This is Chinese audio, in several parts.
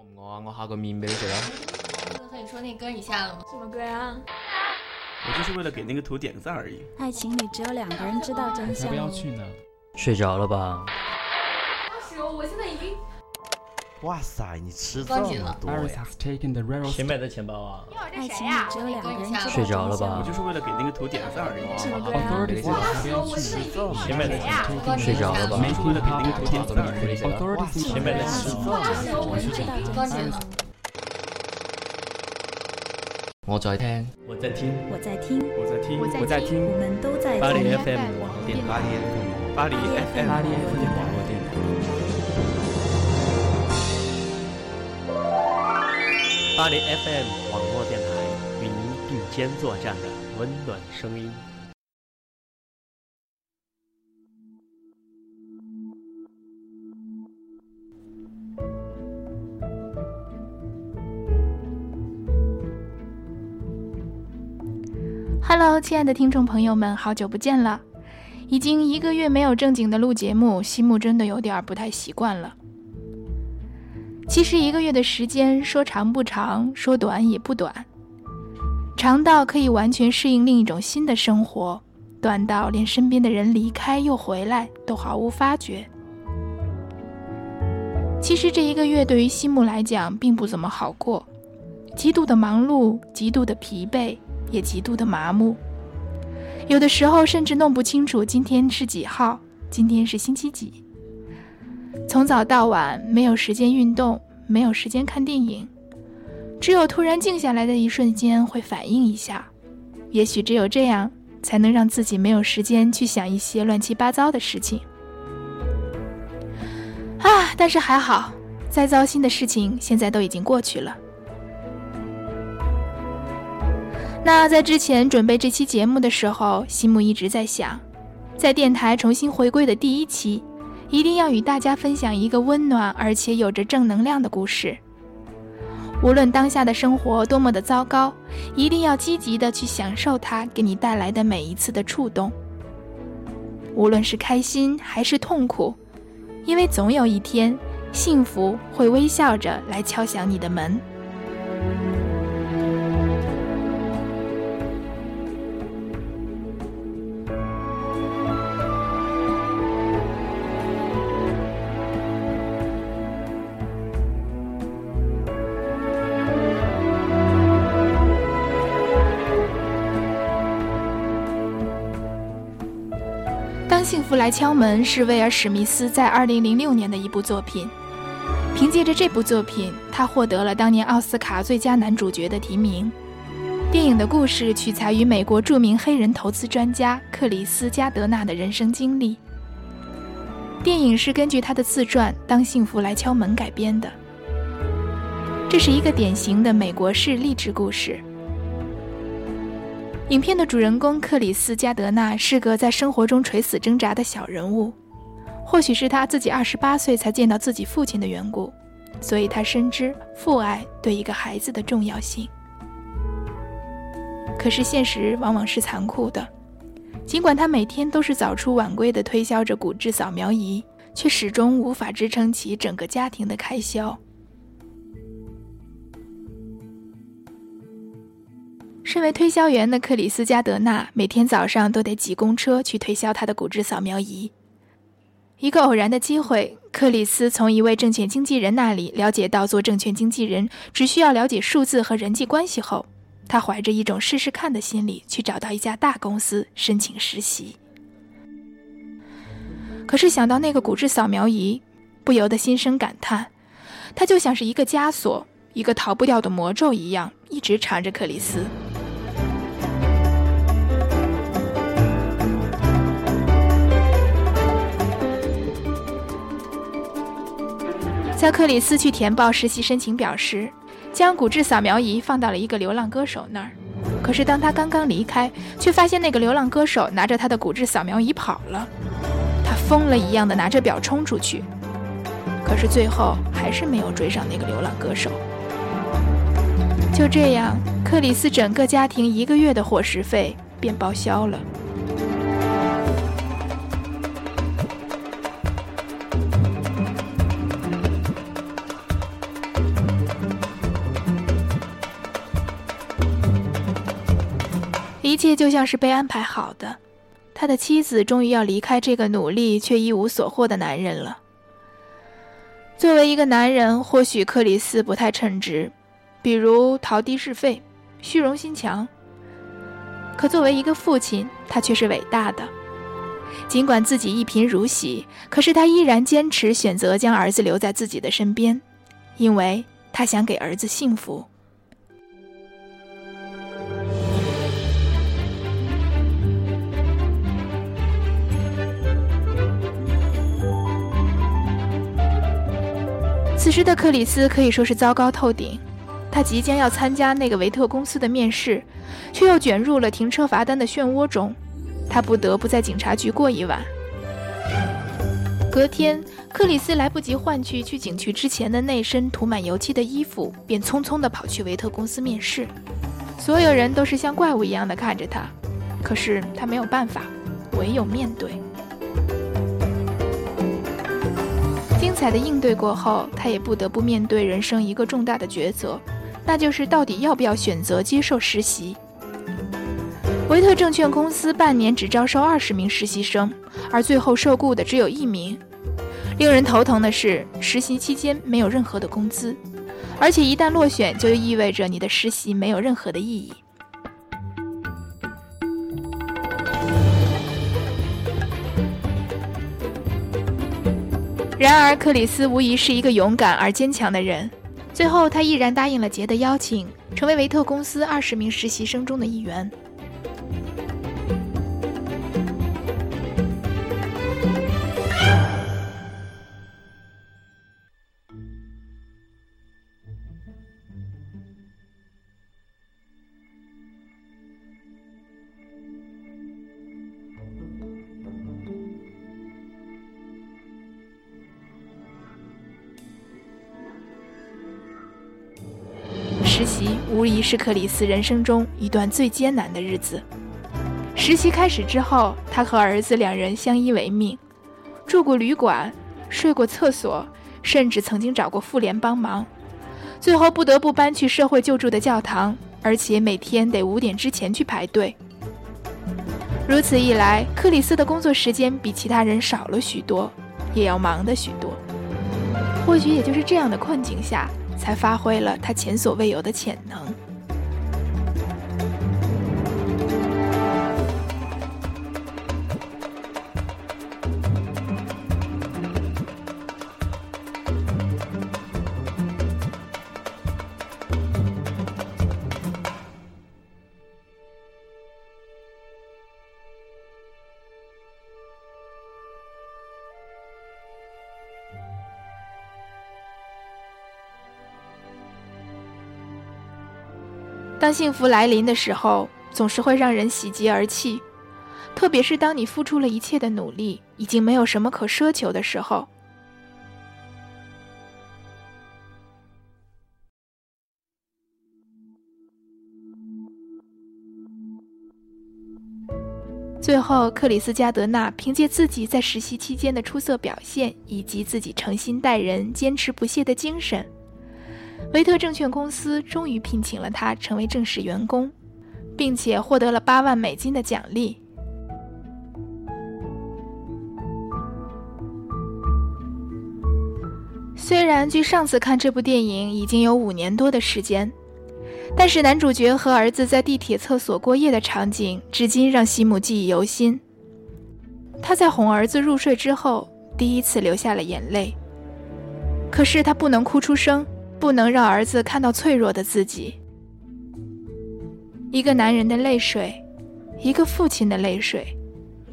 唔餓啊？我下个面俾你食啊！和你说那歌你下了吗？什么歌啊？我就是为了给那个图点个赞而已。爱情里只有两个人知道真才相不。要去呢！睡着了吧？二十，我现在已经哇塞，你吃这么多呀谁买的钱包啊？爱情里只有两个人知道睡着了吧我就是为了给那个图点个赞而已。谁买的钱包？睡着了吧？没为了给那个图点赞而已。Authorities 谁买的。我在听，我在听。我在听，我在听，我在听我们都在巴黎。FM 巴黎 FM，巴黎 FM 网络电台与您并肩作战的温暖声音。Hello，亲爱的听众朋友们，好久不见了！已经一个月没有正经的录节目，西木真的有点不太习惯了。其实一个月的时间，说长不长，说短也不短，长到可以完全适应另一种新的生活，短到连身边的人离开又回来都毫无发觉。其实这一个月对于西木来讲并不怎么好过，极度的忙碌，极度的疲惫，也极度的麻木。有的时候甚至弄不清楚今天是几号，今天是星期几。从早到晚没有时间运动，没有时间看电影，只有突然静下来的一瞬间会反应一下。也许只有这样，才能让自己没有时间去想一些乱七八糟的事情。啊，但是还好，再糟心的事情现在都已经过去了。那在之前准备这期节目的时候，西木一直在想，在电台重新回归的第一期，一定要与大家分享一个温暖而且有着正能量的故事。无论当下的生活多么的糟糕，一定要积极的去享受它给你带来的每一次的触动。无论是开心还是痛苦，因为总有一天，幸福会微笑着来敲响你的门。敲门是威尔史密斯在2006年的一部作品。凭借着这部作品，他获得了当年奥斯卡最佳男主角的提名。电影的故事取材于美国著名黑人投资专家克里斯·加德纳的人生经历。电影是根据他的自传《当幸福来敲门》改编的。这是一个典型的美国式励志故事。影片的主人公克里斯·加德纳是个在生活中垂死挣扎的小人物，或许是他自己二十八岁才见到自己父亲的缘故，所以他深知父爱对一个孩子的重要性。可是现实往往是残酷的，尽管他每天都是早出晚归的推销着骨质扫描仪，却始终无法支撑起整个家庭的开销。身为推销员的克里斯加德纳，每天早上都得挤公车去推销他的骨质扫描仪。一个偶然的机会，克里斯从一位证券经纪人那里了解到，做证券经纪人只需要了解数字和人际关系后，他怀着一种试试看的心理去找到一家大公司申请实习。可是想到那个骨质扫描仪，不由得心生感叹，它就像是一个枷锁，一个逃不掉的魔咒一样，一直缠着克里斯。在克里斯去填报实习申请表时，将骨质扫描仪放到了一个流浪歌手那儿。可是当他刚刚离开，却发现那个流浪歌手拿着他的骨质扫描仪跑了。他疯了一样的拿着表冲出去，可是最后还是没有追上那个流浪歌手。就这样，克里斯整个家庭一个月的伙食费便报销了。一切就像是被安排好的。他的妻子终于要离开这个努力却一无所获的男人了。作为一个男人，或许克里斯不太称职，比如逃低是非、虚荣心强。可作为一个父亲，他却是伟大的。尽管自己一贫如洗，可是他依然坚持选择将儿子留在自己的身边，因为他想给儿子幸福。此时的克里斯可以说是糟糕透顶，他即将要参加那个维特公司的面试，却又卷入了停车罚单的漩涡中，他不得不在警察局过一晚。隔天，克里斯来不及换去去警局之前的那身涂满油漆的衣服，便匆匆地跑去维特公司面试。所有人都是像怪物一样的看着他，可是他没有办法，唯有面对。精彩的应对过后，他也不得不面对人生一个重大的抉择，那就是到底要不要选择接受实习。维特证券公司半年只招收二十名实习生，而最后受雇的只有一名。令人头疼的是，实习期间没有任何的工资，而且一旦落选，就意味着你的实习没有任何的意义。然而，克里斯无疑是一个勇敢而坚强的人。最后，他毅然答应了杰的邀请，成为维特公司二十名实习生中的一员。无疑是克里斯人生中一段最艰难的日子。实习开始之后，他和儿子两人相依为命，住过旅馆，睡过厕所，甚至曾经找过妇联帮忙，最后不得不搬去社会救助的教堂，而且每天得五点之前去排队。如此一来，克里斯的工作时间比其他人少了许多，也要忙的许多。或许也就是这样的困境下。才发挥了他前所未有的潜能。当幸福来临的时候，总是会让人喜极而泣，特别是当你付出了一切的努力，已经没有什么可奢求的时候。最后，克里斯加德纳凭借自己在实习期间的出色表现，以及自己诚心待人、坚持不懈的精神。维特证券公司终于聘请了他成为正式员工，并且获得了八万美金的奖励。虽然距上次看这部电影已经有五年多的时间，但是男主角和儿子在地铁厕所过夜的场景，至今让西姆记忆犹新。他在哄儿子入睡之后，第一次流下了眼泪。可是他不能哭出声。不能让儿子看到脆弱的自己。一个男人的泪水，一个父亲的泪水，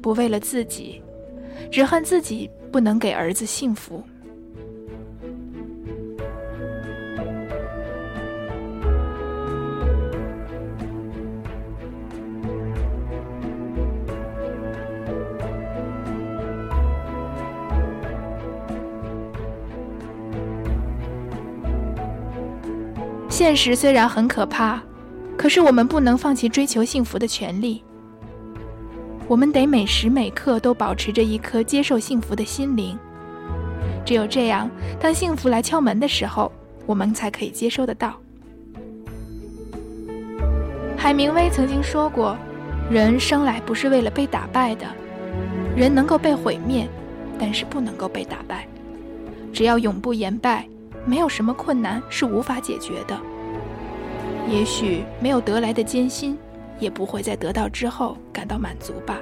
不为了自己，只恨自己不能给儿子幸福。现实虽然很可怕，可是我们不能放弃追求幸福的权利。我们得每时每刻都保持着一颗接受幸福的心灵。只有这样，当幸福来敲门的时候，我们才可以接收得到。海明威曾经说过：“人生来不是为了被打败的，人能够被毁灭，但是不能够被打败。只要永不言败，没有什么困难是无法解决的。也许没有得来的艰辛，也不会在得到之后感到满足吧。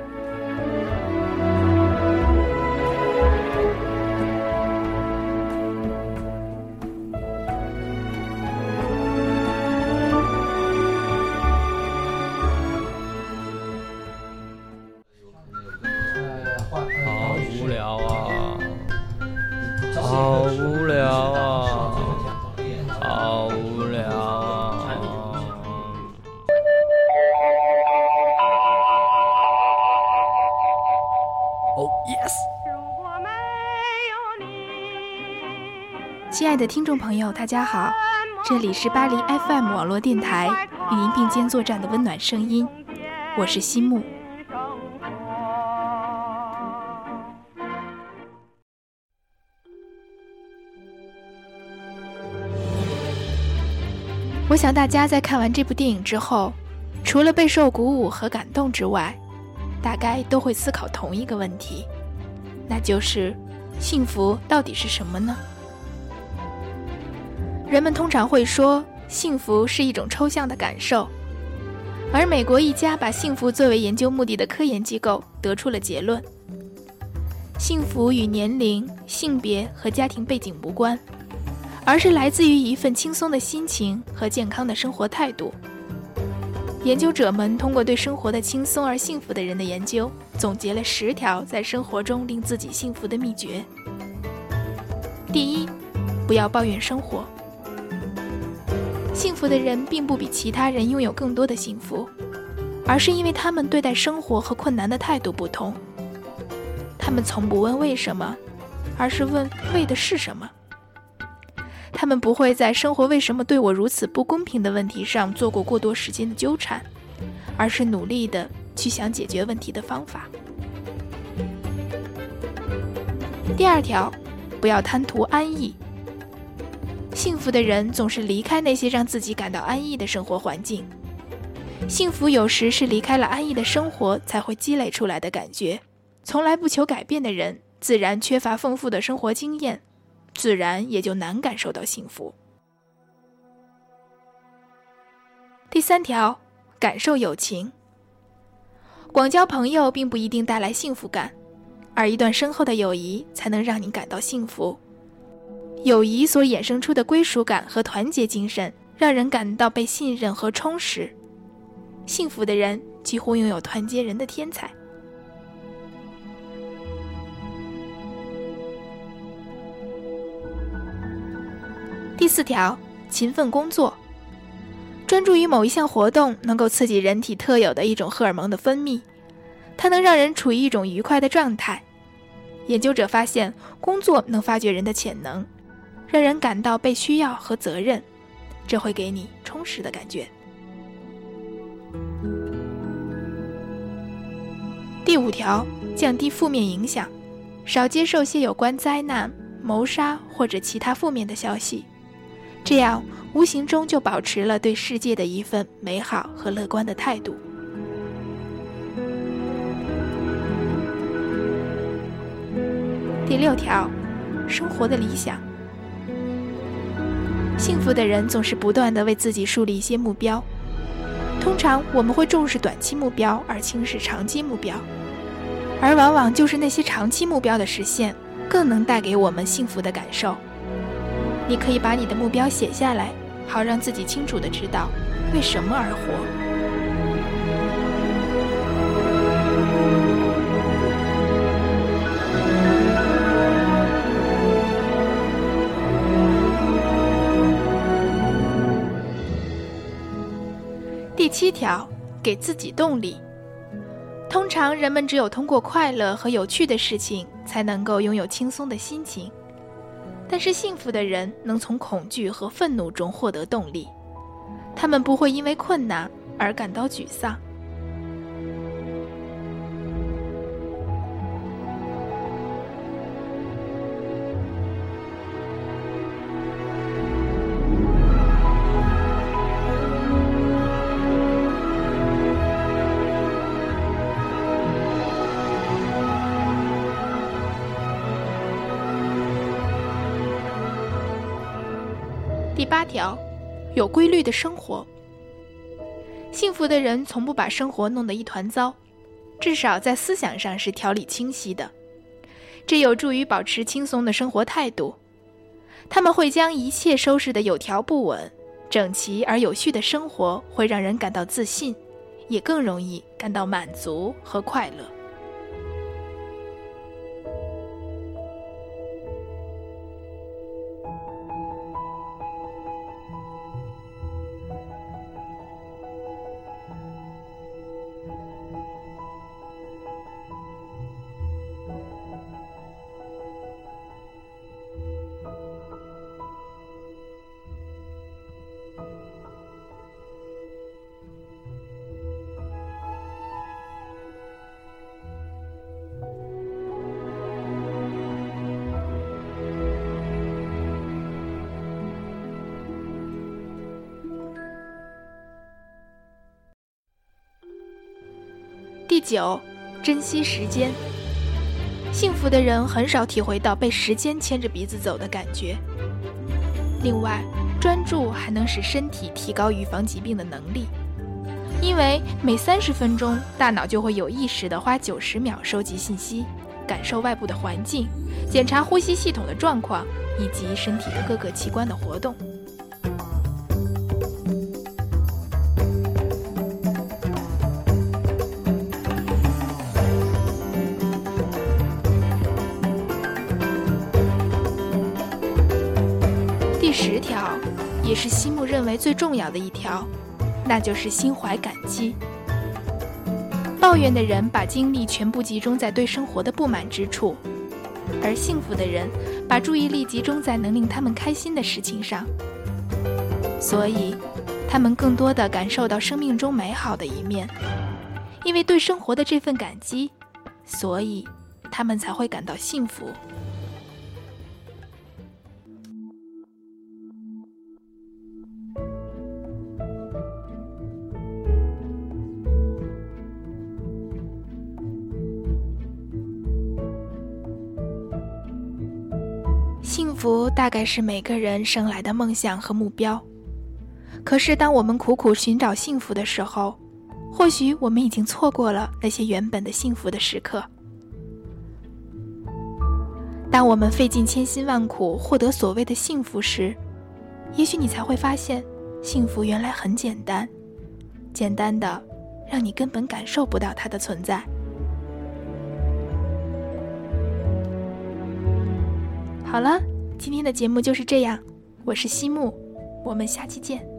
听众朋友，大家好，这里是巴黎 FM 网络电台与您并肩作战的温暖声音，我是西木。我想大家在看完这部电影之后，除了备受鼓舞和感动之外，大概都会思考同一个问题，那就是幸福到底是什么呢？人们通常会说，幸福是一种抽象的感受，而美国一家把幸福作为研究目的的科研机构得出了结论：幸福与年龄、性别和家庭背景无关。而是来自于一份轻松的心情和健康的生活态度。研究者们通过对生活的轻松而幸福的人的研究，总结了十条在生活中令自己幸福的秘诀。第一，不要抱怨生活。幸福的人并不比其他人拥有更多的幸福，而是因为他们对待生活和困难的态度不同。他们从不问为什么，而是问为的是什么。他们不会在生活为什么对我如此不公平的问题上做过过多时间的纠缠，而是努力的去想解决问题的方法。第二条，不要贪图安逸。幸福的人总是离开那些让自己感到安逸的生活环境。幸福有时是离开了安逸的生活才会积累出来的感觉。从来不求改变的人，自然缺乏丰富的生活经验。自然也就难感受到幸福。第三条，感受友情。广交朋友并不一定带来幸福感，而一段深厚的友谊才能让你感到幸福。友谊所衍生出的归属感和团结精神，让人感到被信任和充实。幸福的人几乎拥有团结人的天才。第四条，勤奋工作。专注于某一项活动，能够刺激人体特有的一种荷尔蒙的分泌，它能让人处于一种愉快的状态。研究者发现，工作能发掘人的潜能，让人感到被需要和责任，这会给你充实的感觉。第五条，降低负面影响，少接受些有关灾难、谋杀或者其他负面的消息。这样，无形中就保持了对世界的一份美好和乐观的态度。第六条，生活的理想。幸福的人总是不断的为自己树立一些目标。通常我们会重视短期目标而轻视长期目标，而往往就是那些长期目标的实现，更能带给我们幸福的感受。你可以把你的目标写下来，好让自己清楚的知道为什么而活。条，给自己动力。通常人们只有通过快乐和有趣的事情，才能够拥有轻松的心情。但是幸福的人能从恐惧和愤怒中获得动力，他们不会因为困难而感到沮丧。第八条，有规律的生活。幸福的人从不把生活弄得一团糟，至少在思想上是条理清晰的，这有助于保持轻松的生活态度。他们会将一切收拾得有条不紊、整齐而有序的生活会让人感到自信，也更容易感到满足和快乐。第九，珍惜时间。幸福的人很少体会到被时间牵着鼻子走的感觉。另外，专注还能使身体提高预防疾病的能力，因为每三十分钟，大脑就会有意识地花九十秒收集信息，感受外部的环境，检查呼吸系统的状况以及身体的各个器官的活动。是西木认为最重要的一条，那就是心怀感激。抱怨的人把精力全部集中在对生活的不满之处，而幸福的人把注意力集中在能令他们开心的事情上。所以，他们更多的感受到生命中美好的一面，因为对生活的这份感激，所以他们才会感到幸福。福大概是每个人生来的梦想和目标。可是，当我们苦苦寻找幸福的时候，或许我们已经错过了那些原本的幸福的时刻。当我们费尽千辛万苦获得所谓的幸福时，也许你才会发现，幸福原来很简单，简单的让你根本感受不到它的存在。好了，今天的节目就是这样。我是西木，我们下期见。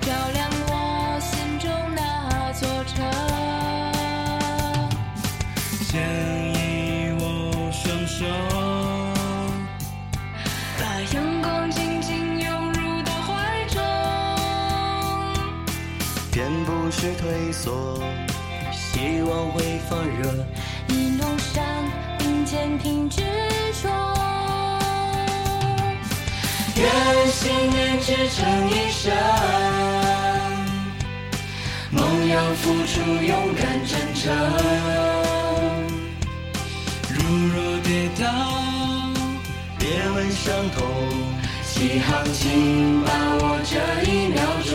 照亮我心中那座城，牵一我双手，把阳光紧紧拥入到怀中。别不是退缩，希望会发热。一路上并肩，凭执着。愿信念支撑一生，梦要付出勇敢真诚。如若跌倒，别问伤痛，起航请把握这一秒钟。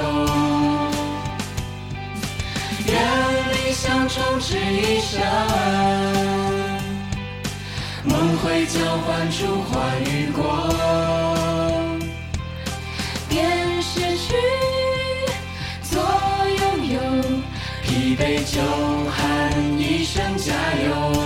愿理想充斥一生，梦会交换出欢与光。失去做拥有疲惫就喊一声加油。